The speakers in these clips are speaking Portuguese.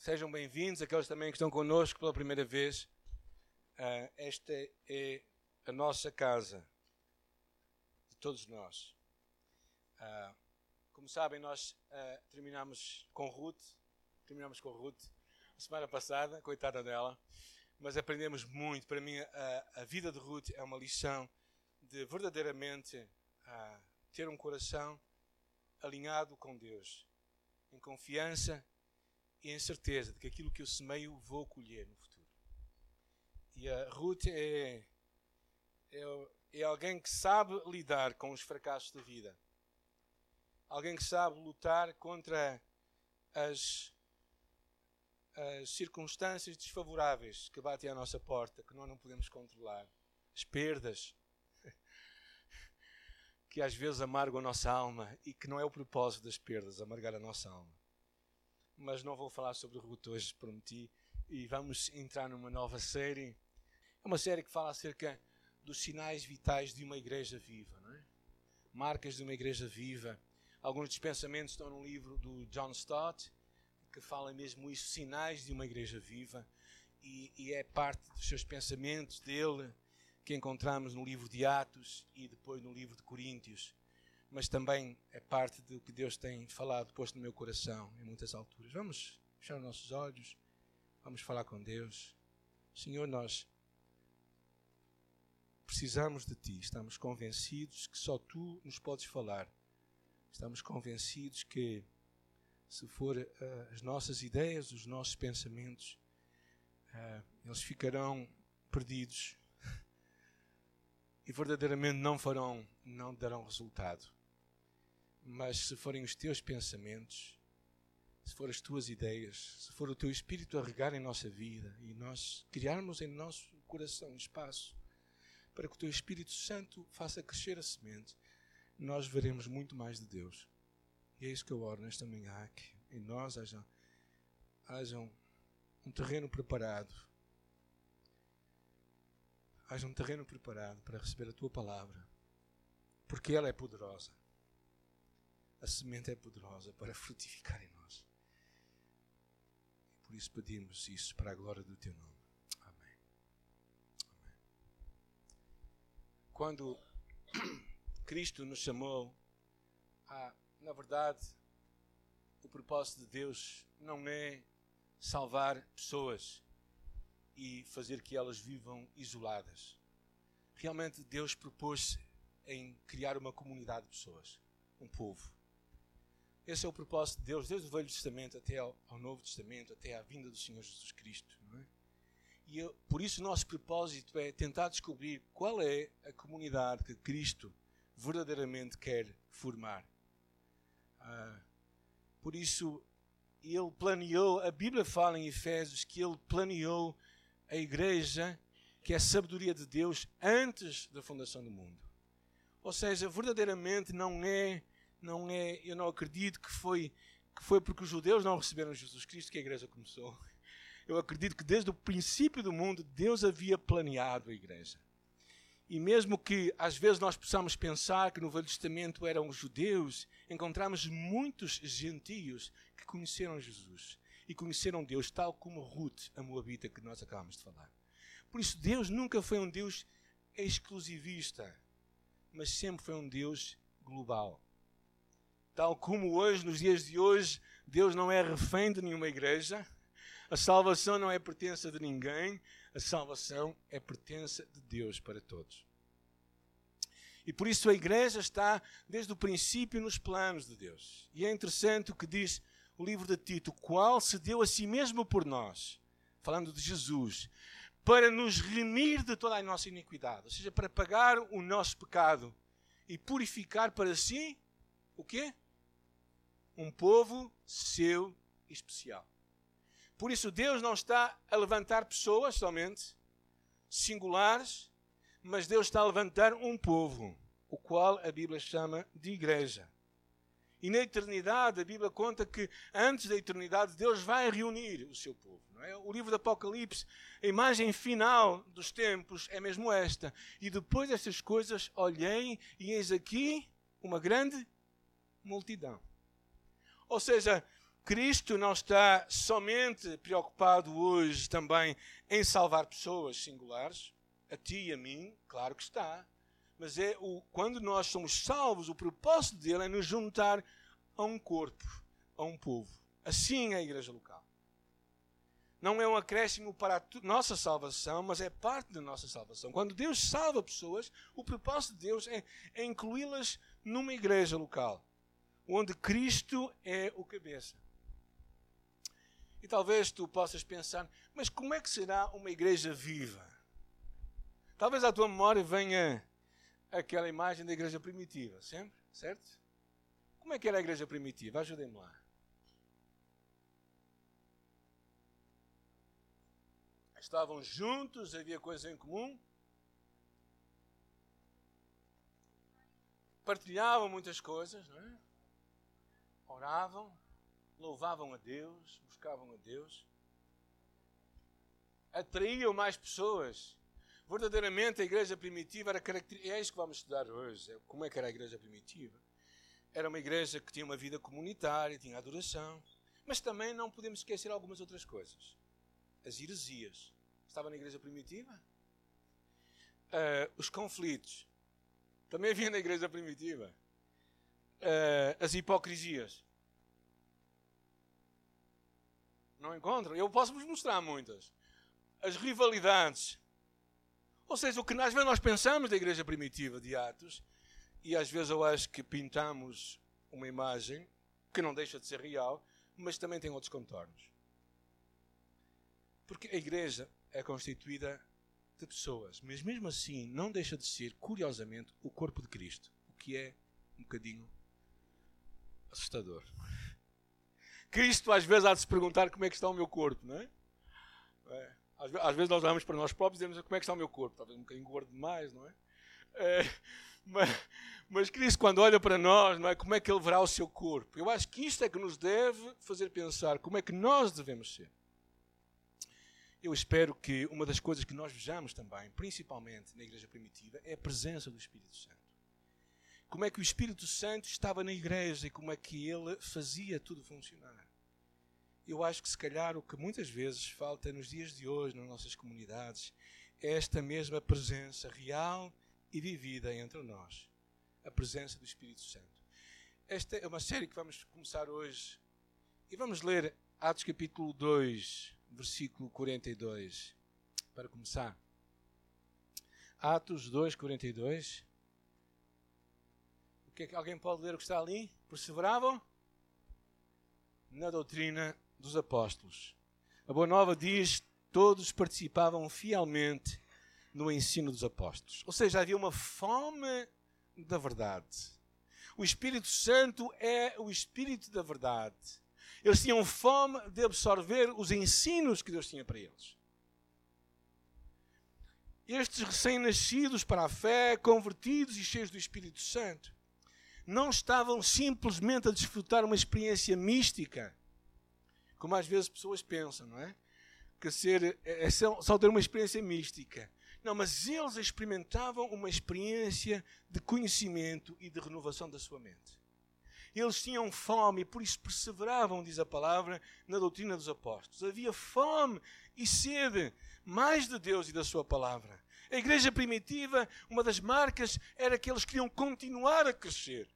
Sejam bem-vindos, aqueles também que estão connosco pela primeira vez. Uh, esta é a nossa casa, de todos nós. Uh, como sabem, nós uh, terminamos com Ruth, terminamos com Ruth a semana passada, coitada dela, mas aprendemos muito. Para mim, a vida de Ruth é uma lição de verdadeiramente ter um coração alinhado com Deus, em confiança e em certeza de que aquilo que eu semeio vou colher no futuro. E a Ruth é, é, é alguém que sabe lidar com os fracassos da vida. Alguém que sabe lutar contra as, as circunstâncias desfavoráveis que batem à nossa porta, que nós não podemos controlar. As perdas, que às vezes amargam a nossa alma e que não é o propósito das perdas, amargar a nossa alma. Mas não vou falar sobre o Ruth hoje, prometi, e vamos entrar numa nova série. É uma série que fala acerca dos sinais vitais de uma igreja viva, não é? Marcas de uma igreja viva. Alguns dos pensamentos estão no livro do John Stott, que fala mesmo isso, sinais de uma igreja viva, e, e é parte dos seus pensamentos dele que encontramos no livro de Atos e depois no livro de Coríntios, mas também é parte do que Deus tem falado, posto no meu coração em muitas alturas. Vamos fechar os nossos olhos, vamos falar com Deus. Senhor, nós precisamos de Ti, estamos convencidos que só Tu nos podes falar. Estamos convencidos que, se for uh, as nossas ideias, os nossos pensamentos, uh, eles ficarão perdidos e verdadeiramente não farão, não darão resultado. Mas se forem os teus pensamentos, se forem as tuas ideias, se for o teu espírito a regar em nossa vida e nós criarmos em nosso coração espaço para que o teu Espírito Santo faça crescer a semente, nós veremos muito mais de Deus. E é isso que eu oro nesta manhã, que em nós haja, haja um, um terreno preparado haja um terreno preparado para receber a tua palavra, porque ela é poderosa. A semente é poderosa para frutificar em nós. E por isso pedimos isso para a glória do teu nome. Amém. Amém. Quando Cristo nos chamou, na verdade, o propósito de Deus não é salvar pessoas e fazer que elas vivam isoladas. Realmente Deus propôs em criar uma comunidade de pessoas, um povo. Esse é o propósito de Deus, desde o Velho Testamento até ao, ao Novo Testamento, até à vinda do Senhor Jesus Cristo. É? E eu, por isso o nosso propósito é tentar descobrir qual é a comunidade que Cristo verdadeiramente quer formar. Ah, por isso, ele planeou, a Bíblia fala em Efésios que ele planeou a igreja, que é a sabedoria de Deus antes da fundação do mundo. Ou seja, verdadeiramente não é, não é, eu não acredito que foi que foi porque os judeus não receberam Jesus Cristo que a igreja começou. Eu acredito que desde o princípio do mundo Deus havia planeado a igreja. E mesmo que às vezes nós possamos pensar que no Velho Testamento eram os judeus, encontramos muitos gentios que conheceram Jesus e conheceram Deus, tal como Ruth, a Moabita, que nós acabamos de falar. Por isso, Deus nunca foi um Deus exclusivista, mas sempre foi um Deus global. Tal como hoje, nos dias de hoje, Deus não é refém de nenhuma igreja, a salvação não é pertença de ninguém, a salvação é pertença de Deus para todos. E por isso a igreja está desde o princípio nos planos de Deus. E é interessante o que diz o livro de Tito, qual se deu a si mesmo por nós, falando de Jesus, para nos remir de toda a nossa iniquidade, ou seja, para pagar o nosso pecado e purificar para si o quê? Um povo seu especial. Por isso Deus não está a levantar pessoas somente singulares, mas Deus está a levantar um povo, o qual a Bíblia chama de igreja. E na eternidade, a Bíblia conta que antes da eternidade, Deus vai reunir o seu povo. É? O livro do Apocalipse, a imagem final dos tempos é mesmo esta. E depois destas coisas, olhei e eis aqui uma grande multidão. Ou seja, Cristo não está somente preocupado hoje também em salvar pessoas singulares, a ti e a mim, claro que está. Mas é o, quando nós somos salvos, o propósito dele é nos juntar a um corpo, a um povo. Assim é a igreja local. Não é um acréscimo para a nossa salvação, mas é parte da nossa salvação. Quando Deus salva pessoas, o propósito de Deus é, é incluí-las numa igreja local, onde Cristo é o cabeça. E talvez tu possas pensar, mas como é que será uma igreja viva? Talvez à tua memória venha aquela imagem da igreja primitiva, sempre, certo? Como é que era a igreja primitiva? Ajudem-me lá. Estavam juntos, havia coisas em comum. Partilhavam muitas coisas, não é? Oravam, louvavam a Deus, buscavam a Deus. Atraíam mais pessoas. Verdadeiramente a igreja primitiva era característica. É isso que vamos estudar hoje. É como é que era a igreja primitiva? Era uma igreja que tinha uma vida comunitária, tinha adoração. Mas também não podemos esquecer algumas outras coisas. As heresias. Estava na igreja primitiva? Uh, os conflitos. Também havia na igreja primitiva. Uh, as hipocrisias. Não encontram? Eu posso vos mostrar muitas. As rivalidades. Ou seja, o que às vezes nós pensamos da igreja primitiva de Atos e às vezes eu acho que pintamos uma imagem que não deixa de ser real, mas também tem outros contornos. Porque a igreja é constituída de pessoas, mas mesmo assim não deixa de ser, curiosamente, o corpo de Cristo, o que é um bocadinho assustador. Cristo às vezes há de se perguntar como é que está o meu corpo, não é? é. Às, vezes nós olhamos para nós próprios e dizemos como é que está o meu corpo, talvez um bocadinho gordo demais, não é? é mas, mas Cristo, quando olha para nós, não é? como é que Ele verá o seu corpo? Eu acho que isto é que nos deve fazer pensar como é que nós devemos ser. Eu espero que uma das coisas que nós vejamos também, principalmente na igreja primitiva, é a presença do Espírito Santo. Como é que o Espírito Santo estava na igreja e como é que ele fazia tudo funcionar. Eu acho que se calhar o que muitas vezes falta nos dias de hoje nas nossas comunidades é esta mesma presença real e vivida entre nós a presença do Espírito Santo. Esta é uma série que vamos começar hoje e vamos ler Atos capítulo 2, versículo 42, para começar. Atos 2, 42. É que alguém pode ler o que está ali? Perseveravam na doutrina dos apóstolos. A Boa Nova diz: todos participavam fielmente no ensino dos apóstolos. Ou seja, havia uma fome da verdade. O Espírito Santo é o Espírito da verdade. Eles tinham fome de absorver os ensinos que Deus tinha para eles. Estes recém-nascidos para a fé, convertidos e cheios do Espírito Santo, não estavam simplesmente a desfrutar uma experiência mística, como às vezes pessoas pensam, não é? Que ser, é, é só ter uma experiência mística. Não, mas eles experimentavam uma experiência de conhecimento e de renovação da sua mente. Eles tinham fome e por isso perseveravam, diz a palavra, na doutrina dos apóstolos. Havia fome e sede mais de Deus e da sua palavra. A igreja primitiva, uma das marcas era que eles queriam continuar a crescer.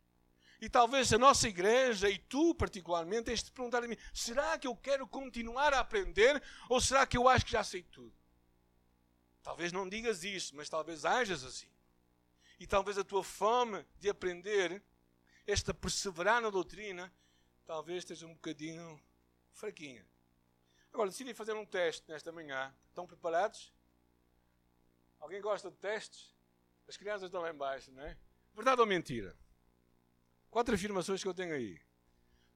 E talvez a nossa igreja, e tu particularmente, tens de perguntar a mim: será que eu quero continuar a aprender ou será que eu acho que já sei tudo? Talvez não digas isso, mas talvez hajas assim. E talvez a tua fome de aprender, esta perseverar na doutrina, talvez esteja um bocadinho fraquinha. Agora, decidi fazer um teste nesta manhã. Estão preparados? Alguém gosta de testes? As crianças estão lá embaixo, não é? Verdade ou mentira? Quatro afirmações que eu tenho aí.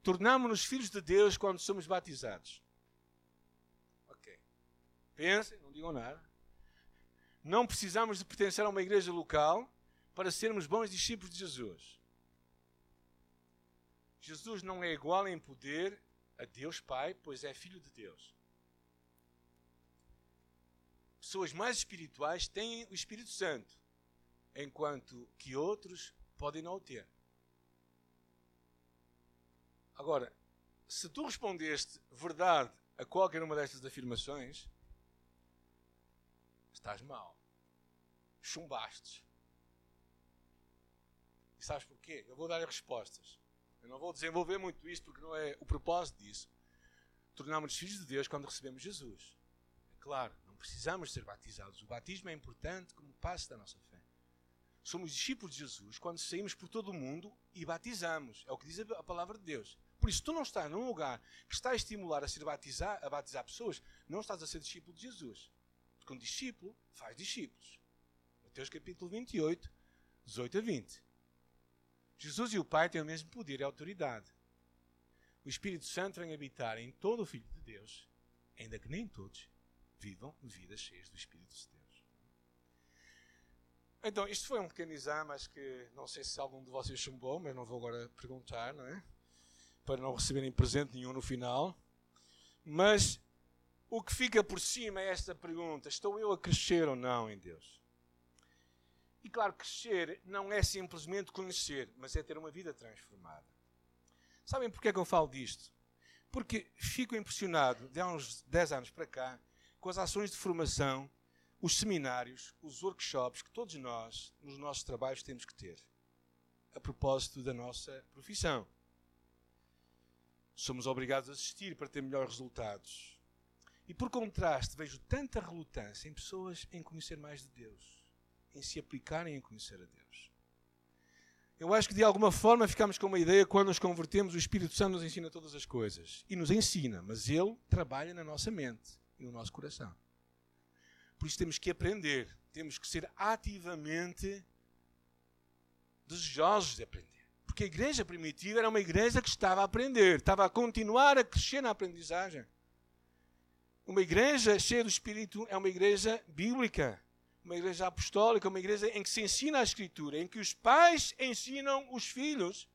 Tornamos-nos filhos de Deus quando somos batizados. Ok. Pensem, não digam nada. Não precisamos de pertencer a uma igreja local para sermos bons discípulos de Jesus. Jesus não é igual em poder a Deus Pai, pois é filho de Deus. Pessoas mais espirituais têm o Espírito Santo, enquanto que outros podem não o ter. Agora, se tu respondeste verdade a qualquer uma destas afirmações, estás mal. Chumbastes. E sabes porquê? Eu vou dar respostas. Eu não vou desenvolver muito isto porque não é o propósito disso. Tornámos-nos filhos de Deus quando recebemos Jesus. É claro, não precisamos ser batizados. O batismo é importante como passo da nossa fé. Somos discípulos de Jesus quando saímos por todo o mundo e batizamos. É o que diz a palavra de Deus. Por isso, tu não estás num lugar que está a estimular a ser batizar, a batizar pessoas, não estás a ser discípulo de Jesus. Porque um discípulo faz discípulos. Mateus capítulo 28, 18 a 20. Jesus e o Pai têm o mesmo poder e autoridade. O Espírito Santo vem habitar em todo o Filho de Deus, ainda que nem todos vivam vidas cheias do Espírito de Deus. Então, isto foi um pequeno exame, acho que não sei se algum de vocês chumbou, mas não vou agora perguntar, não é? Para não receberem presente nenhum no final. Mas o que fica por cima é esta pergunta: estou eu a crescer ou não em Deus? E claro, crescer não é simplesmente conhecer, mas é ter uma vida transformada. Sabem porquê é que eu falo disto? Porque fico impressionado, de há uns 10 anos para cá, com as ações de formação, os seminários, os workshops que todos nós, nos nossos trabalhos, temos que ter. A propósito da nossa profissão. Somos obrigados a assistir para ter melhores resultados. E por contraste, vejo tanta relutância em pessoas em conhecer mais de Deus em se aplicarem em conhecer a Deus. Eu acho que de alguma forma ficamos com uma ideia quando nos convertemos, o Espírito Santo nos ensina todas as coisas. E nos ensina, mas Ele trabalha na nossa mente e no nosso coração. Por isso temos que aprender, temos que ser ativamente desejosos de aprender. Porque a igreja primitiva era uma igreja que estava a aprender, estava a continuar a crescer na aprendizagem. Uma igreja cheia do Espírito é uma igreja bíblica uma igreja apostólica, uma igreja em que se ensina a Escritura, em que os pais ensinam os filhos,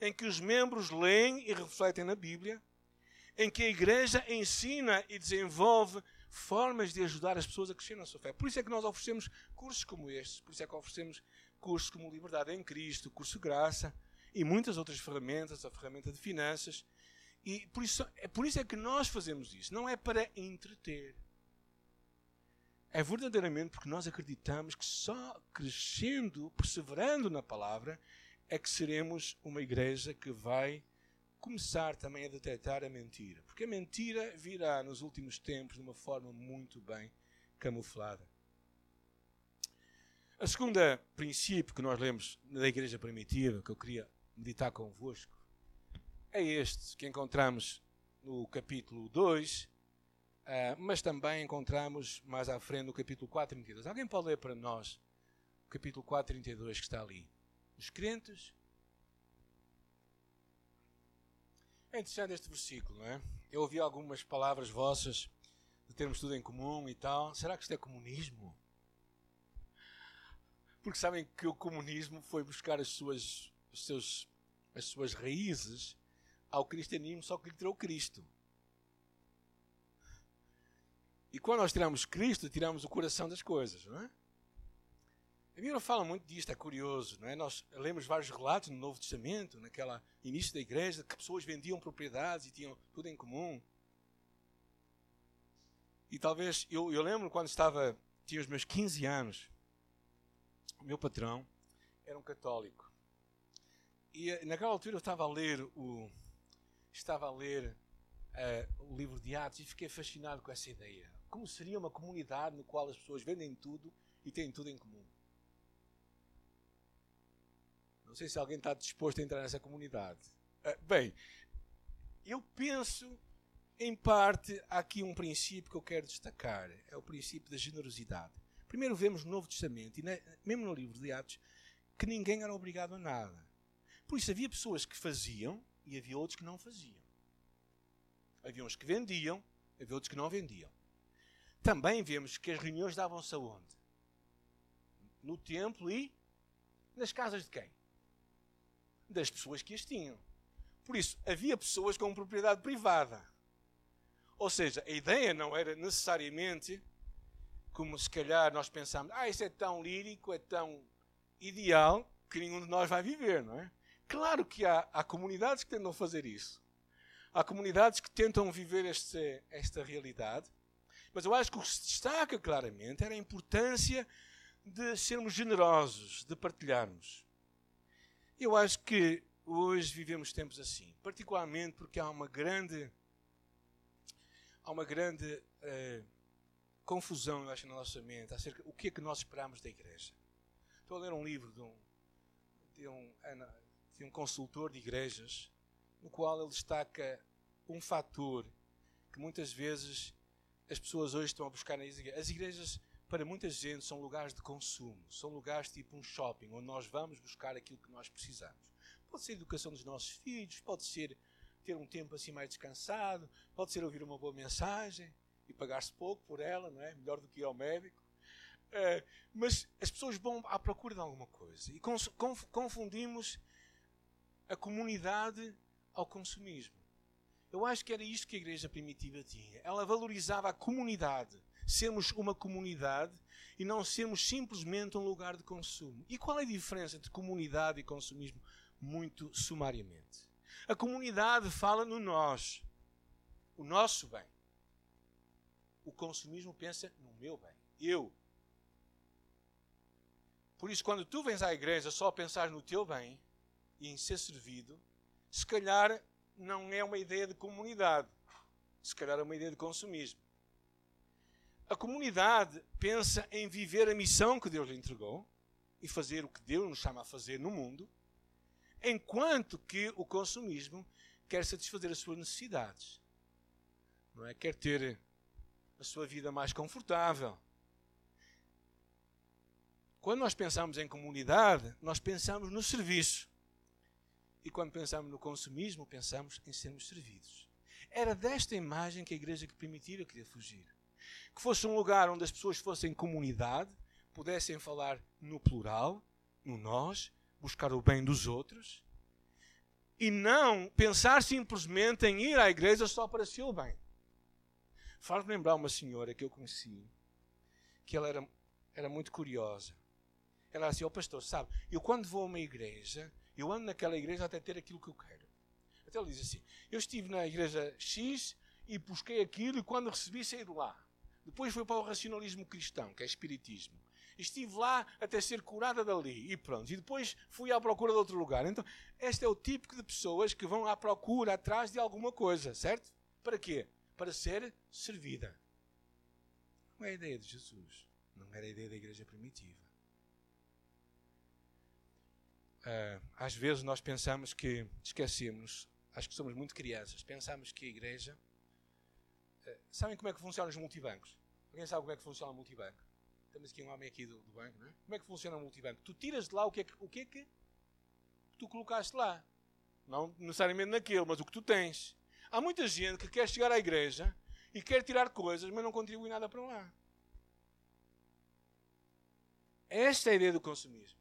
em que os membros leem e refletem na Bíblia, em que a igreja ensina e desenvolve formas de ajudar as pessoas a crescer na sua fé. Por isso é que nós oferecemos cursos como este, por isso é que oferecemos cursos como Liberdade em Cristo, curso Graça e muitas outras ferramentas, a ferramenta de finanças. E por isso, é por isso é que nós fazemos isso. Não é para entreter, é verdadeiramente porque nós acreditamos que só crescendo, perseverando na palavra, é que seremos uma igreja que vai começar também a detectar a mentira. Porque a mentira virá nos últimos tempos de uma forma muito bem camuflada. A segunda princípio que nós lemos da igreja primitiva, que eu queria meditar convosco, é este que encontramos no capítulo 2, Uh, mas também encontramos mais à frente no capítulo 4, 32. Alguém pode ler para nós o capítulo 4, 32 que está ali? Os crentes. É interessante este versículo, não é? Eu ouvi algumas palavras vossas de termos tudo em comum e tal. Será que isto é comunismo? Porque sabem que o comunismo foi buscar as suas, os seus, as suas raízes ao cristianismo, só que lhe tirou Cristo. E quando nós tiramos Cristo, tiramos o coração das coisas, não é? A Bíblia fala muito disto, é curioso, não é? Nós lemos vários relatos no Novo Testamento, naquela início da igreja, que pessoas vendiam propriedades e tinham tudo em comum. E talvez, eu, eu lembro quando estava, tinha os meus 15 anos, o meu patrão era um católico. E eh, naquela altura eu estava a ler o, estava a ler uh, o livro de Atos e fiquei fascinado com essa ideia como seria uma comunidade no qual as pessoas vendem tudo e têm tudo em comum? Não sei se alguém está disposto a entrar nessa comunidade. Uh, bem, eu penso, em parte, há aqui um princípio que eu quero destacar: é o princípio da generosidade. Primeiro, vemos no Novo Testamento, e mesmo no livro de Atos, que ninguém era obrigado a nada. Por isso, havia pessoas que faziam e havia outros que não faziam. Havia uns que vendiam, havia outros que não vendiam. Também vemos que as reuniões davam-se aonde? No templo e nas casas de quem? Das pessoas que as tinham. Por isso, havia pessoas com propriedade privada. Ou seja, a ideia não era necessariamente como se calhar nós pensamos, ah, isso é tão lírico, é tão ideal, que nenhum de nós vai viver, não é? Claro que há, há comunidades que tentam fazer isso. Há comunidades que tentam viver este, esta realidade, mas eu acho que o que se destaca claramente era a importância de sermos generosos, de partilharmos. Eu acho que hoje vivemos tempos assim, particularmente porque há uma grande há uma grande uh, confusão, eu acho, na nossa mente acerca do que é que nós esperamos da igreja. Estou a ler um livro de um, de um, de um consultor de igrejas, no qual ele destaca um fator que muitas vezes as pessoas hoje estão a buscar nas igrejas. As igrejas, para muita gente, são lugares de consumo, são lugares tipo um shopping, onde nós vamos buscar aquilo que nós precisamos. Pode ser a educação dos nossos filhos, pode ser ter um tempo assim mais descansado, pode ser ouvir uma boa mensagem e pagar-se pouco por ela, não é? Melhor do que ir ao médico. É, mas as pessoas vão à procura de alguma coisa e confundimos a comunidade ao consumismo. Eu acho que era isto que a igreja primitiva tinha. Ela valorizava a comunidade, sermos uma comunidade e não sermos simplesmente um lugar de consumo. E qual é a diferença entre comunidade e consumismo? Muito sumariamente. A comunidade fala no nós, o nosso bem. O consumismo pensa no meu bem, eu. Por isso, quando tu vens à igreja só a pensar no teu bem e em ser servido, se calhar não é uma ideia de comunidade. Se calhar é uma ideia de consumismo. A comunidade pensa em viver a missão que Deus lhe entregou e fazer o que Deus nos chama a fazer no mundo, enquanto que o consumismo quer satisfazer as suas necessidades. Não é? Quer ter a sua vida mais confortável. Quando nós pensamos em comunidade, nós pensamos no serviço. E quando pensamos no consumismo, pensamos em sermos servidos. Era desta imagem que a igreja primitiva queria fugir. Que fosse um lugar onde as pessoas fossem comunidade, pudessem falar no plural, no nós, buscar o bem dos outros, e não pensar simplesmente em ir à igreja só para seu bem. Faz-me lembrar uma senhora que eu conheci, que ela era, era muito curiosa. Ela assim, ó oh, pastor, sabe, eu quando vou a uma igreja, eu ando naquela igreja até ter aquilo que eu quero. Até ele diz assim: Eu estive na igreja X e busquei aquilo e quando recebi saí de lá. Depois fui para o racionalismo cristão, que é espiritismo. Estive lá até ser curada dali e pronto. E depois fui à procura de outro lugar. Então, este é o tipo de pessoas que vão à procura atrás de alguma coisa, certo? Para quê? Para ser servida. Não é a ideia de Jesus. Não era a ideia da igreja primitiva. Uh, às vezes nós pensamos que esquecemos, acho que somos muito crianças, pensamos que a igreja. Uh, sabem como é que funcionam os multibancos? Alguém sabe como é que funciona o multibanco? Temos aqui um homem aqui do, do banco, não é? Como é que funciona o multibanco? Tu tiras de lá o que é que, o que, é que tu colocaste lá. Não necessariamente naquele, mas o que tu tens. Há muita gente que quer chegar à igreja e quer tirar coisas, mas não contribui nada para lá. Esta é a ideia do consumismo.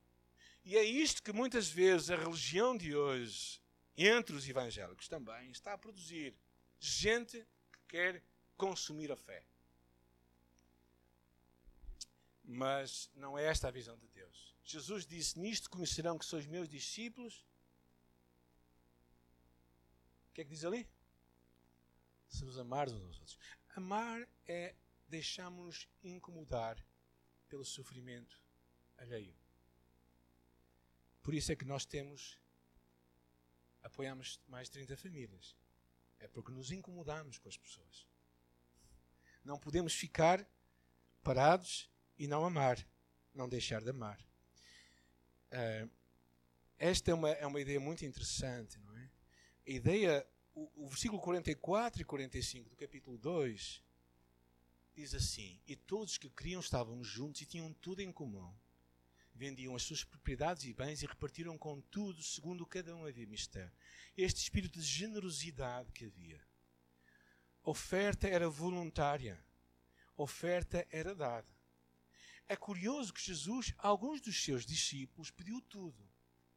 E é isto que muitas vezes a religião de hoje, entre os evangélicos também, está a produzir gente que quer consumir a fé. Mas não é esta a visão de Deus. Jesus disse: Nisto conhecerão que sois meus discípulos. O que é que diz ali? Se nos amarmos uns aos outros. Amar é deixarmos-nos incomodar pelo sofrimento alheio. Por isso é que nós temos, apoiamos mais de 30 famílias. É porque nos incomodamos com as pessoas. Não podemos ficar parados e não amar, não deixar de amar. Uh, esta é uma, é uma ideia muito interessante, não é? A ideia, o, o versículo 44 e 45 do capítulo 2 diz assim: E todos que criam estavam juntos e tinham tudo em comum vendiam as suas propriedades e bens e repartiram com tudo segundo cada um havia mistério. Este espírito de generosidade que havia. oferta era voluntária. oferta era dada. É curioso que Jesus, a alguns dos seus discípulos, pediu tudo.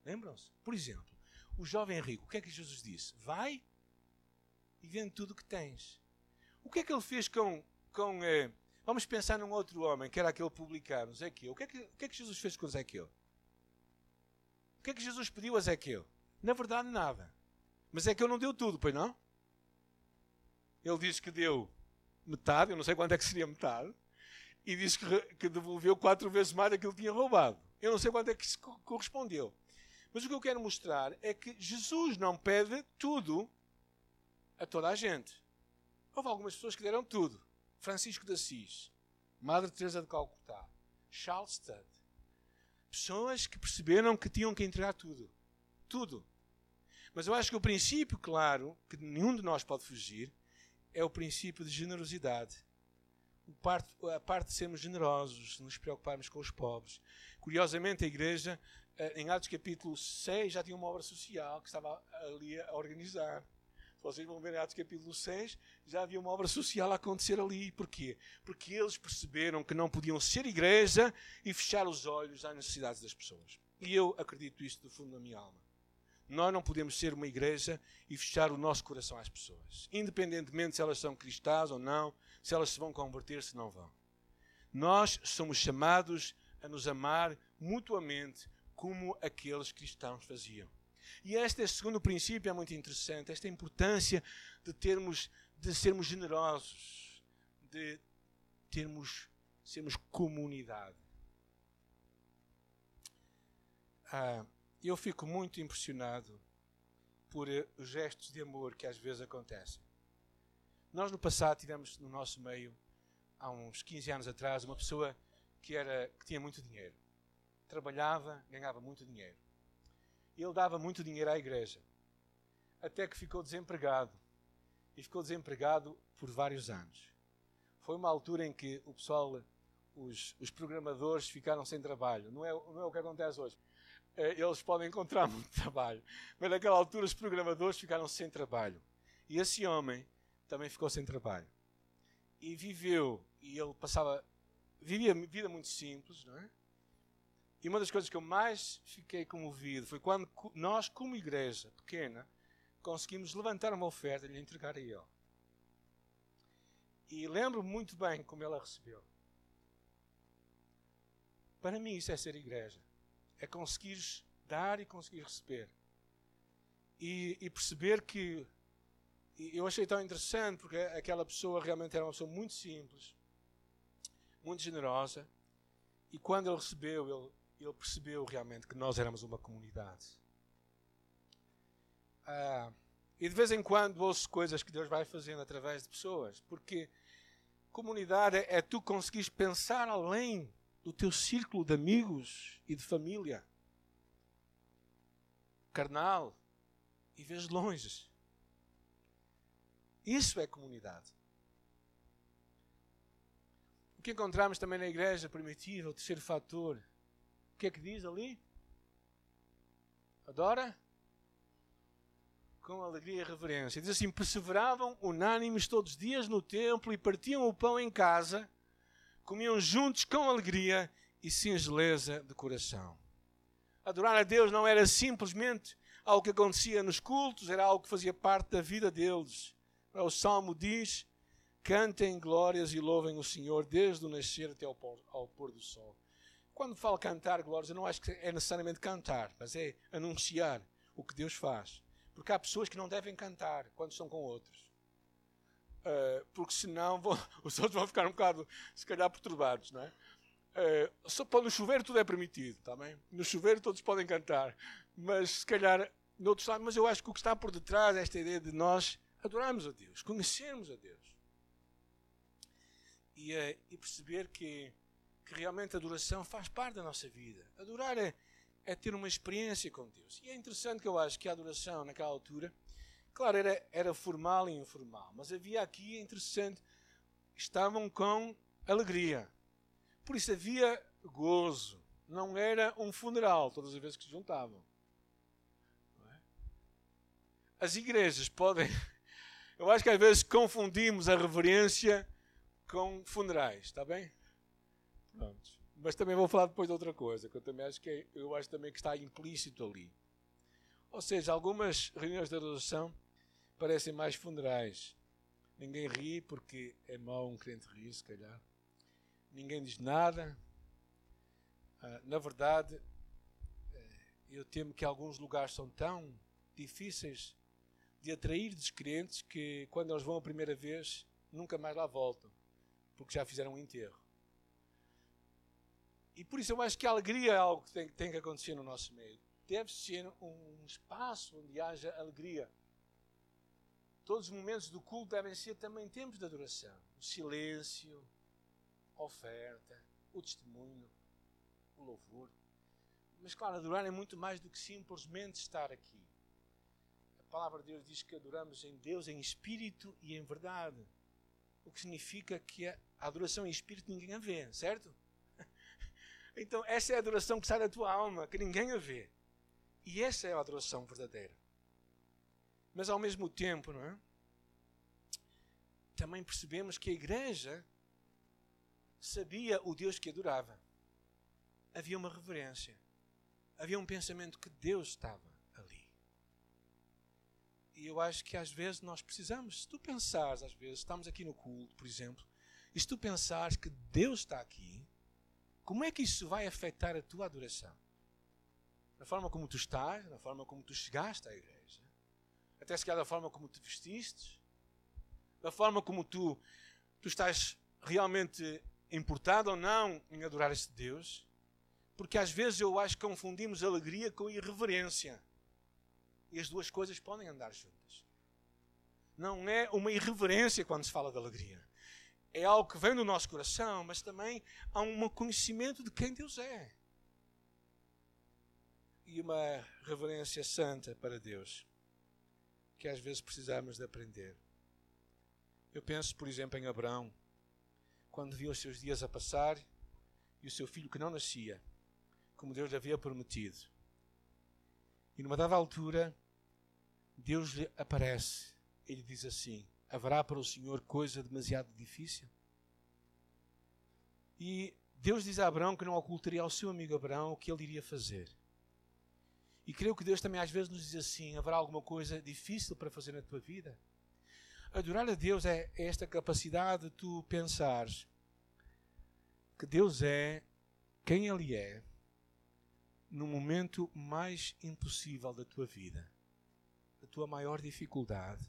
Lembram-se? Por exemplo, o jovem rico, o que é que Jesus disse? Vai e vende tudo o que tens. O que é que ele fez com, com eh, Vamos pensar num outro homem, que era aquele publicano. O que, é que, o que é que Jesus fez com Zequeu? O que é que Jesus pediu a Zequeu? Na verdade, nada. Mas Zequeu não deu tudo, pois não? Ele diz que deu metade, eu não sei quanto é que seria metade, e diz que, que devolveu quatro vezes mais daquilo que tinha roubado. Eu não sei quanto é que isso correspondeu. Mas o que eu quero mostrar é que Jesus não pede tudo a toda a gente. Houve algumas pessoas que deram tudo. Francisco de Assis, Madre Teresa de Calcutá, Charles Studd. Pessoas que perceberam que tinham que entregar tudo. Tudo. Mas eu acho que o princípio, claro, que nenhum de nós pode fugir, é o princípio de generosidade. a parte de sermos generosos, de nos preocuparmos com os pobres. Curiosamente, a igreja, eh, em Atos capítulo 6, já tinha uma obra social que estava ali a organizar. Vocês vão ver em Atos capítulo 6, já havia uma obra social a acontecer ali. Porquê? Porque eles perceberam que não podiam ser igreja e fechar os olhos às necessidades das pessoas. E eu acredito isto do fundo da minha alma. Nós não podemos ser uma igreja e fechar o nosso coração às pessoas, independentemente se elas são cristãs ou não, se elas se vão converter, se não vão. Nós somos chamados a nos amar mutuamente como aqueles cristãos faziam. E este, segundo princípio é muito interessante, esta importância de termos, de sermos generosos, de termos, sermos comunidade. Ah, eu fico muito impressionado por eh, os gestos de amor que às vezes acontecem. Nós no passado tivemos no nosso meio, há uns 15 anos atrás, uma pessoa que, era, que tinha muito dinheiro. Trabalhava, ganhava muito dinheiro. Ele dava muito dinheiro à igreja. Até que ficou desempregado. E ficou desempregado por vários anos. Foi uma altura em que o pessoal, os, os programadores, ficaram sem trabalho. Não é, não é o que acontece hoje. Eh, eles podem encontrar muito trabalho. Mas naquela altura os programadores ficaram sem trabalho. E esse homem também ficou sem trabalho. E viveu, e ele passava, vivia vida muito simples, não é? E uma das coisas que eu mais fiquei comovido foi quando nós, como igreja pequena, conseguimos levantar uma oferta e lhe entregar a ele. E lembro muito bem como ela recebeu. Para mim, isso é ser igreja é conseguir dar e conseguir receber. E, e perceber que. eu achei tão interessante porque aquela pessoa realmente era uma pessoa muito simples, muito generosa. E quando ele recebeu, ele, ele percebeu realmente que nós éramos uma comunidade. Ah, e de vez em quando ouço coisas que Deus vai fazendo através de pessoas, porque comunidade é, tu conseguires pensar além do teu círculo de amigos e de família. Carnal e vês longe. Isso é comunidade. O que encontramos também na igreja primitiva, o terceiro fator, o que é que diz ali? Adora com alegria e reverência. Diz assim: perseveravam unânimes todos os dias no templo e partiam o pão em casa comiam juntos com alegria e singeleza de coração. Adorar a Deus não era simplesmente algo que acontecia nos cultos, era algo que fazia parte da vida deles. O Salmo diz: cantem glórias e louvem o Senhor desde o nascer até ao pôr, do sol. Quando falo cantar glórias, eu não acho que é necessariamente cantar, mas é anunciar o que Deus faz. Porque há pessoas que não devem cantar quando estão com outros. Uh, porque senão vão, os outros vão ficar um bocado, se calhar, perturbados, não é? Uh, só no chuveiro tudo é permitido, tá bem? No chuveiro todos podem cantar, mas se calhar, no outro lado, mas eu acho que o que está por detrás é esta ideia de nós adorarmos a Deus, conhecermos a Deus. E, uh, e perceber que, que realmente a adoração faz parte da nossa vida. Adorar é, é ter uma experiência com Deus. E é interessante que eu acho que a adoração, naquela altura, Claro, era, era formal e informal, mas havia aqui, interessante, estavam com alegria. Por isso havia gozo. Não era um funeral todas as vezes que se juntavam. É? As igrejas podem. Eu acho que às vezes confundimos a reverência com funerais, está bem? Pronto. Mas também vou falar depois de outra coisa, que eu também acho que é, eu acho também que está implícito ali. Ou seja, algumas reuniões de adoração parecem mais funerais. Ninguém ri porque é mau um crente rir, se calhar. Ninguém diz nada. Ah, na verdade, eh, eu temo que alguns lugares são tão difíceis de atrair descrentes que, quando eles vão a primeira vez, nunca mais lá voltam, porque já fizeram um enterro. E por isso eu acho que a alegria é algo que tem, tem que acontecer no nosso meio. Deve ser um espaço onde haja alegria. Todos os momentos do culto devem ser também tempos de adoração. O silêncio, a oferta, o testemunho, o louvor. Mas, claro, adorar é muito mais do que simplesmente estar aqui. A palavra de Deus diz que adoramos em Deus em espírito e em verdade. O que significa que a adoração em espírito ninguém a vê, certo? Então, essa é a adoração que sai da tua alma, que ninguém a vê. E essa é a adoração verdadeira. Mas, ao mesmo tempo, não é? também percebemos que a igreja sabia o Deus que adorava. Havia uma reverência. Havia um pensamento que Deus estava ali. E eu acho que às vezes nós precisamos, se tu pensares, às vezes, estamos aqui no culto, por exemplo, e se tu pensares que Deus está aqui, como é que isso vai afetar a tua adoração? Na forma como tu estás, na forma como tu chegaste à igreja, até se calhar da forma como te vestiste, da forma como tu, tu estás realmente importado ou não em adorar esse Deus, porque às vezes eu acho que confundimos alegria com irreverência. E as duas coisas podem andar juntas. Não é uma irreverência quando se fala de alegria. É algo que vem do nosso coração, mas também há um conhecimento de quem Deus é. E uma reverência santa para Deus, que às vezes precisamos de aprender. Eu penso, por exemplo, em Abraão, quando viu os seus dias a passar e o seu filho que não nascia, como Deus lhe havia prometido. E numa dada altura, Deus lhe aparece. Ele diz assim: Haverá para o Senhor coisa demasiado difícil? E Deus diz a Abraão que não ocultaria ao seu amigo Abraão o que ele iria fazer. E creio que Deus também às vezes nos diz assim: haverá alguma coisa difícil para fazer na tua vida? Adorar a Deus é esta capacidade de tu pensares que Deus é quem Ele é no momento mais impossível da tua vida, da tua maior dificuldade,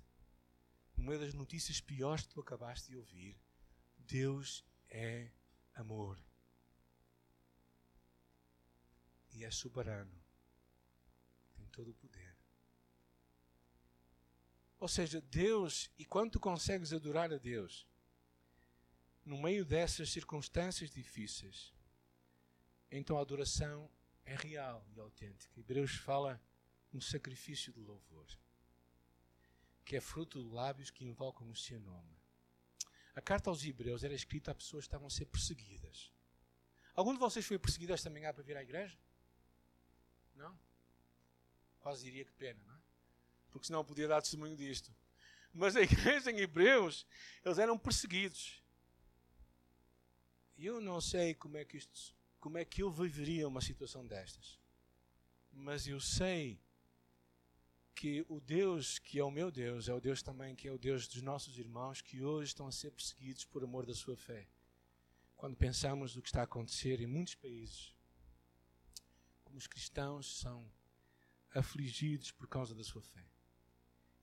meio das notícias piores que tu acabaste de ouvir. Deus é amor. E é soberano. Tem todo o poder. Ou seja, Deus, e quando tu consegues adorar a Deus, no meio dessas circunstâncias difíceis, então a adoração é real e autêntica. Hebreus fala um sacrifício de louvor, que é fruto de lábios que invocam o seu nome. A carta aos Hebreus era escrita a pessoas que estavam a ser perseguidas. Algum de vocês foi perseguido esta manhã para vir à igreja? Não? Quase diria que pena, não é? porque senão podia dar testemunho disto. Mas a igreja em Hebreus, eles eram perseguidos. E eu não sei como é que isto, como é que eu viveria uma situação destas. Mas eu sei que o Deus que é o meu Deus é o Deus também que é o Deus dos nossos irmãos que hoje estão a ser perseguidos por amor da sua fé. Quando pensamos do que está a acontecer em muitos países, como os cristãos são afligidos por causa da sua fé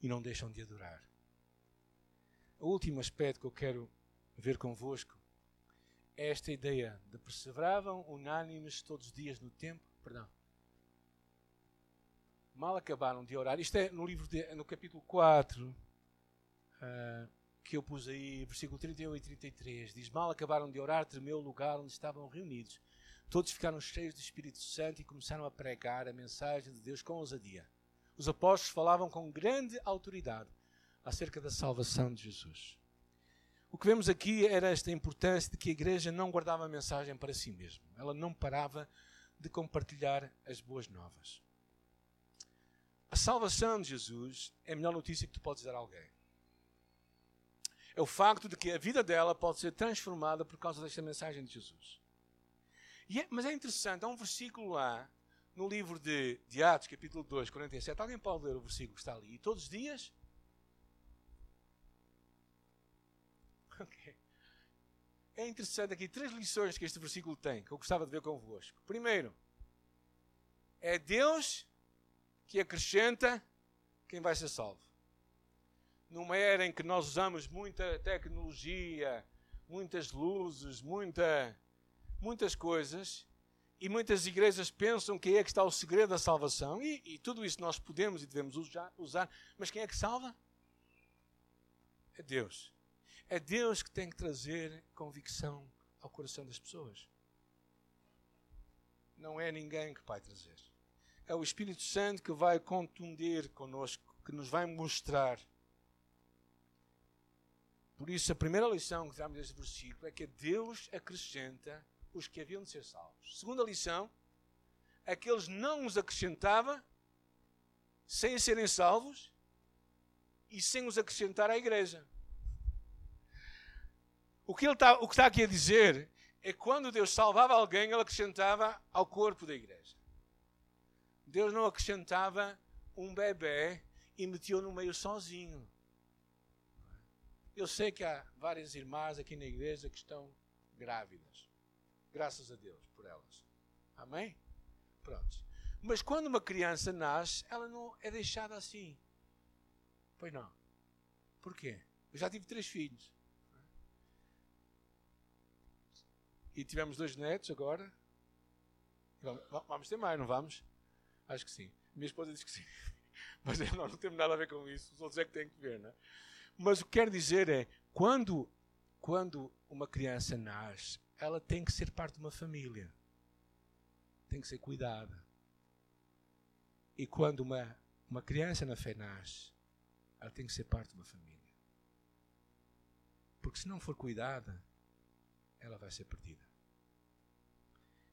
e não deixam de adorar. O último aspecto que eu quero ver convosco é esta ideia de perseveravam unânimes todos os dias no tempo, perdão. Mal acabaram de orar. Isto é no livro de, no capítulo 4, uh, ah, que eu pus aí, versículo 31 e 33. Diz: Mal acabaram de orar, tremeu o lugar onde estavam reunidos. Todos ficaram cheios do Espírito Santo e começaram a pregar a mensagem de Deus com ousadia os apóstolos falavam com grande autoridade acerca da salvação de Jesus. O que vemos aqui era esta importância de que a igreja não guardava a mensagem para si mesma. Ela não parava de compartilhar as boas novas. A salvação de Jesus é a melhor notícia que tu podes dar a alguém. É o facto de que a vida dela pode ser transformada por causa desta mensagem de Jesus. É, mas é interessante, há um versículo lá no livro de, de Atos, capítulo 2, 47, alguém pode ler o versículo que está ali? E todos os dias? Okay. É interessante aqui três lições que este versículo tem, que eu gostava de ver convosco. Primeiro, é Deus que acrescenta quem vai ser salvo. numa era em que nós usamos muita tecnologia, muitas luzes, muita, muitas coisas, e muitas igrejas pensam que é que está o segredo da salvação, e, e tudo isso nós podemos e devemos usar, usar, mas quem é que salva? É Deus. É Deus que tem que trazer convicção ao coração das pessoas. Não é ninguém que vai trazer. É o Espírito Santo que vai contundir conosco, que nos vai mostrar por isso, a primeira lição que damos deste versículo é que Deus acrescenta os que haviam de ser salvos. Segunda lição é que Ele não os acrescentava sem serem salvos e sem os acrescentar à igreja. O que, ele está, o que está aqui a dizer é que quando Deus salvava alguém, Ele acrescentava ao corpo da igreja. Deus não acrescentava um bebê e metia no meio sozinho. Eu sei que há várias irmãs aqui na igreja que estão grávidas. Graças a Deus por elas. Amém? Pronto. Mas quando uma criança nasce, ela não é deixada assim. Pois não. Porquê? Eu já tive três filhos. E tivemos dois netos agora. Vamos ter mais, não vamos? Acho que sim. Minha esposa diz que sim. Mas nós não temos nada a ver com isso. Os outros é que têm que ver, não é? Mas o que quero dizer é, quando, quando uma criança nasce, ela tem que ser parte de uma família. Tem que ser cuidada. E quando uma, uma criança na fé nasce, ela tem que ser parte de uma família. Porque se não for cuidada, ela vai ser perdida.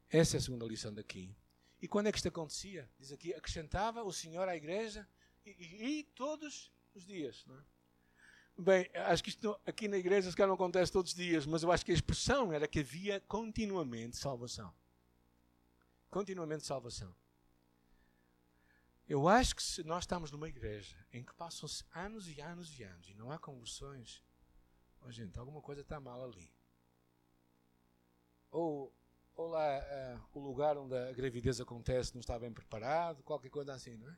Essa é a segunda lição daqui. E quando é que isto acontecia? Diz aqui, acrescentava o Senhor à igreja e, e, e todos os dias. Não é? Bem, acho que isto aqui na igreja se calhar não acontece todos os dias, mas eu acho que a expressão era que havia continuamente salvação. Continuamente salvação. Eu acho que se nós estamos numa igreja em que passam-se anos e anos e anos e não há conversões, oh, gente, alguma coisa está mal ali. Ou, ou lá uh, o lugar onde a gravidez acontece não está bem preparado, qualquer coisa assim, não é?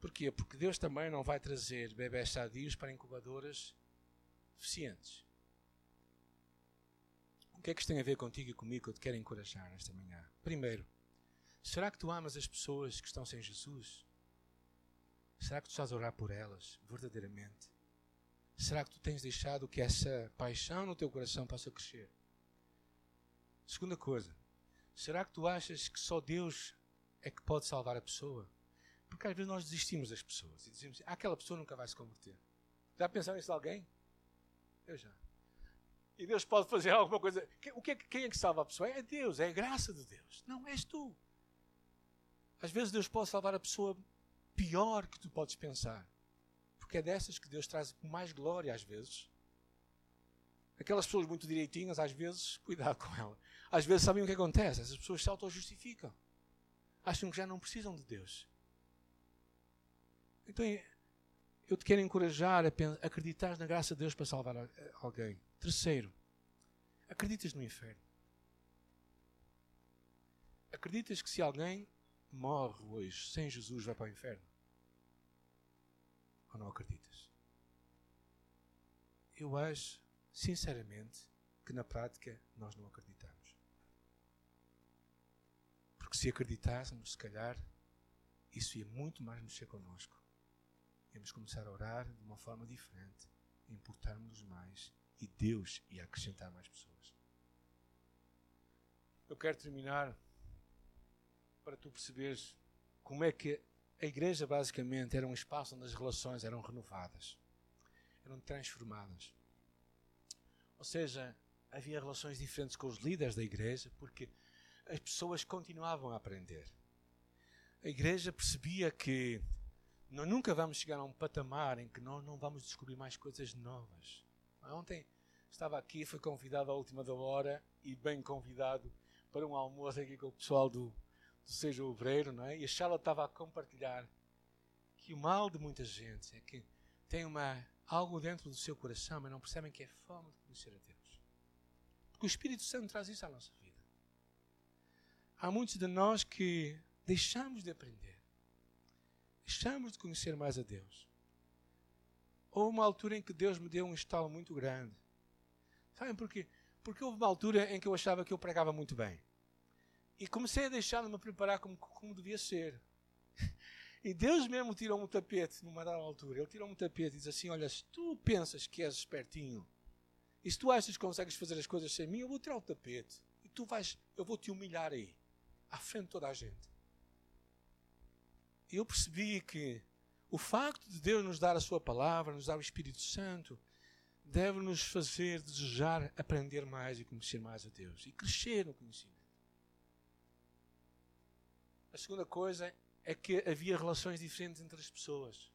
Porquê? Porque Deus também não vai trazer bebés sadios para incubadoras deficientes. O que é que isto tem a ver contigo e comigo que eu te quero encorajar nesta manhã? Primeiro, será que tu amas as pessoas que estão sem Jesus? Será que tu estás a orar por elas verdadeiramente? Será que tu tens deixado que essa paixão no teu coração possa crescer? Segunda coisa, será que tu achas que só Deus é que pode salvar a pessoa? Porque às vezes nós desistimos das pessoas e dizemos assim, aquela pessoa nunca vai se converter. Já pensaram nisso de alguém? Eu já. E Deus pode fazer alguma coisa. O que é, quem é que salva a pessoa? É Deus, é a graça de Deus. Não és tu. Às vezes Deus pode salvar a pessoa pior que tu podes pensar. Porque é dessas que Deus traz mais glória às vezes. Aquelas pessoas muito direitinhas, às vezes, cuidado com ela. Às vezes sabem o que acontece? Essas pessoas se auto-justificam. Acham que já não precisam de Deus. Então, eu te quero encorajar a acreditar na graça de Deus para salvar alguém. Terceiro, acreditas no inferno. Acreditas que se alguém morre hoje sem Jesus vai para o inferno? Ou não acreditas? Eu acho, sinceramente, que na prática nós não acreditamos. Porque se acreditássemos, se calhar, isso ia muito mais mexer connosco Íamos começar a orar de uma forma diferente, importarmos mais e Deus ia acrescentar mais pessoas. Eu quero terminar para tu perceberes como é que a igreja basicamente era um espaço onde as relações eram renovadas, eram transformadas. Ou seja, havia relações diferentes com os líderes da igreja, porque as pessoas continuavam a aprender. A igreja percebia que nós nunca vamos chegar a um patamar em que nós não vamos descobrir mais coisas novas. Ontem estava aqui, fui convidado à última da hora e bem convidado para um almoço aqui com o pessoal do, do Seja Obreiro, não é? E a Charlotte estava a compartilhar que o mal de muita gente é que tem uma, algo dentro do seu coração, mas não percebem que é fome de conhecer a Deus. Porque o Espírito Santo traz isso à nossa vida. Há muitos de nós que deixamos de aprender Deixamos de conhecer mais a Deus. houve uma altura em que Deus me deu um estalo muito grande. Sabem porquê? Porque houve uma altura em que eu achava que eu pregava muito bem. E comecei a deixar de me preparar como, como devia ser. E Deus mesmo tirou-me o tapete numa dada altura. Ele tirou-me o tapete e diz assim: Olha, se tu pensas que és espertinho e se tu achas que consegues fazer as coisas sem mim, eu vou tirar o tapete. E tu vais, eu vou te humilhar aí, à frente de toda a gente. E eu percebi que o facto de Deus nos dar a Sua palavra, nos dar o Espírito Santo, deve nos fazer desejar aprender mais e conhecer mais a Deus e crescer no conhecimento. A segunda coisa é que havia relações diferentes entre as pessoas.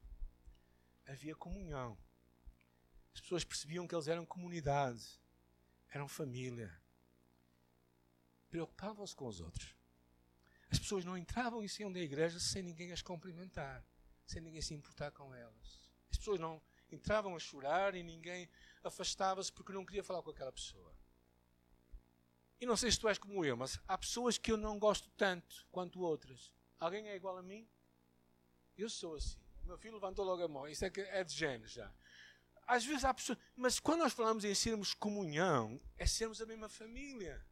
Havia comunhão. As pessoas percebiam que eles eram comunidade, eram família. Preocupavam-se com os outros. As pessoas não entravam e saíam da igreja sem ninguém as cumprimentar, sem ninguém se importar com elas. As pessoas não entravam a chorar e ninguém afastava-se porque não queria falar com aquela pessoa. E não sei se tu és como eu, mas há pessoas que eu não gosto tanto quanto outras. Alguém é igual a mim? Eu sou assim. O meu filho levantou logo a mão. Isso é, que é de gênero já. Às vezes há pessoas. Mas quando nós falamos em sermos comunhão, é sermos a mesma família.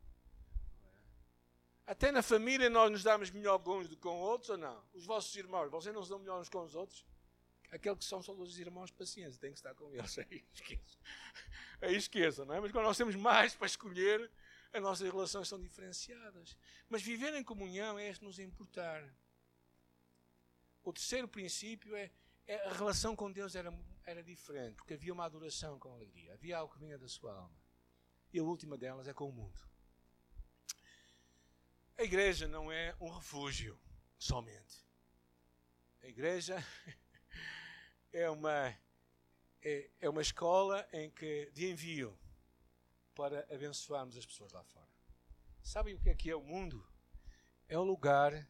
Até na família nós nos damos melhor uns do que com outros ou não? Os vossos irmãos, vocês não se dão melhor uns com os outros? Aqueles que são só os irmãos, paciência, tem que estar com eles. Aí esqueça. Aí esqueça, não é? Mas quando nós temos mais para escolher, as nossas relações são diferenciadas. Mas viver em comunhão é nos importar. O terceiro princípio é, é, a relação com Deus era, era diferente, porque havia uma adoração com alegria, havia algo que vinha da sua alma. E a última delas é com o mundo. A igreja não é um refúgio somente. A igreja é uma, é, é uma escola em que, de envio para abençoarmos as pessoas lá fora. Sabem o que é que é o mundo? É o lugar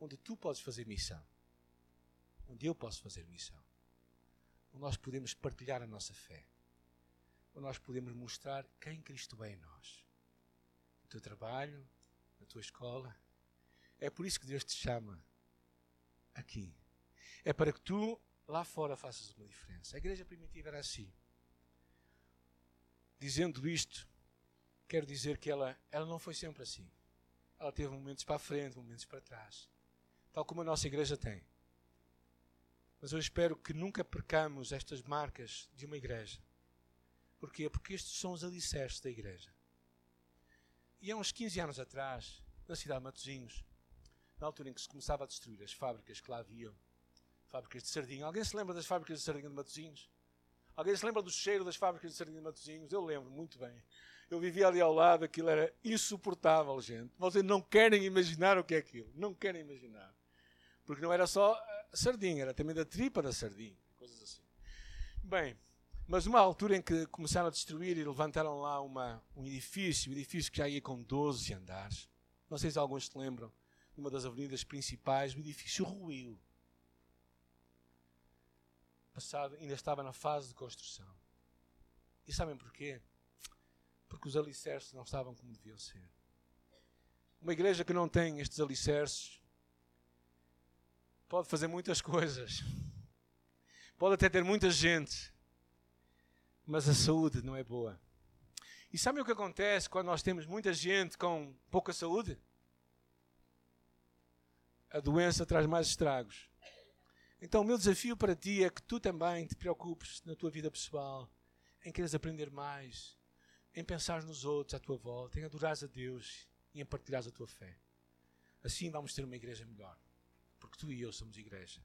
onde tu podes fazer missão. Onde eu posso fazer missão. Onde nós podemos partilhar a nossa fé. Onde nós podemos mostrar quem Cristo é em nós. No teu trabalho, na tua escola. É por isso que Deus te chama aqui. É para que tu lá fora faças uma diferença. A igreja primitiva era assim. Dizendo isto, quero dizer que ela, ela não foi sempre assim. Ela teve momentos para a frente, momentos para trás. Tal como a nossa igreja tem. Mas eu espero que nunca percamos estas marcas de uma igreja. Porquê? Porque estes são os alicerces da igreja. E há uns 15 anos atrás, na cidade de Matosinhos, na altura em que se começava a destruir as fábricas que lá haviam, fábricas de sardinha. Alguém se lembra das fábricas de sardinha de Matosinhos? Alguém se lembra do cheiro das fábricas de sardinha de Matosinhos? Eu lembro muito bem. Eu vivia ali ao lado, aquilo era insuportável, gente. Vocês não querem imaginar o que é aquilo. Não querem imaginar. Porque não era só sardinha, era também da tripa da sardinha. Coisas assim. Bem, mas numa altura em que começaram a destruir e levantaram lá uma, um edifício, um edifício que já ia com 12 andares. Não sei se alguns se lembram, numa das avenidas principais, o edifício ruiu. Passado, ainda estava na fase de construção. E sabem porquê? Porque os alicerces não estavam como deviam ser. Uma igreja que não tem estes alicerces pode fazer muitas coisas, pode até ter muita gente, mas a saúde não é boa. E sabem o que acontece quando nós temos muita gente com pouca saúde? A doença traz mais estragos. Então, o meu desafio para ti é que tu também te preocupes na tua vida pessoal, em queres aprender mais, em pensar nos outros à tua volta, em adorares a Deus e em partilhares a tua fé. Assim vamos ter uma igreja melhor, porque tu e eu somos igreja.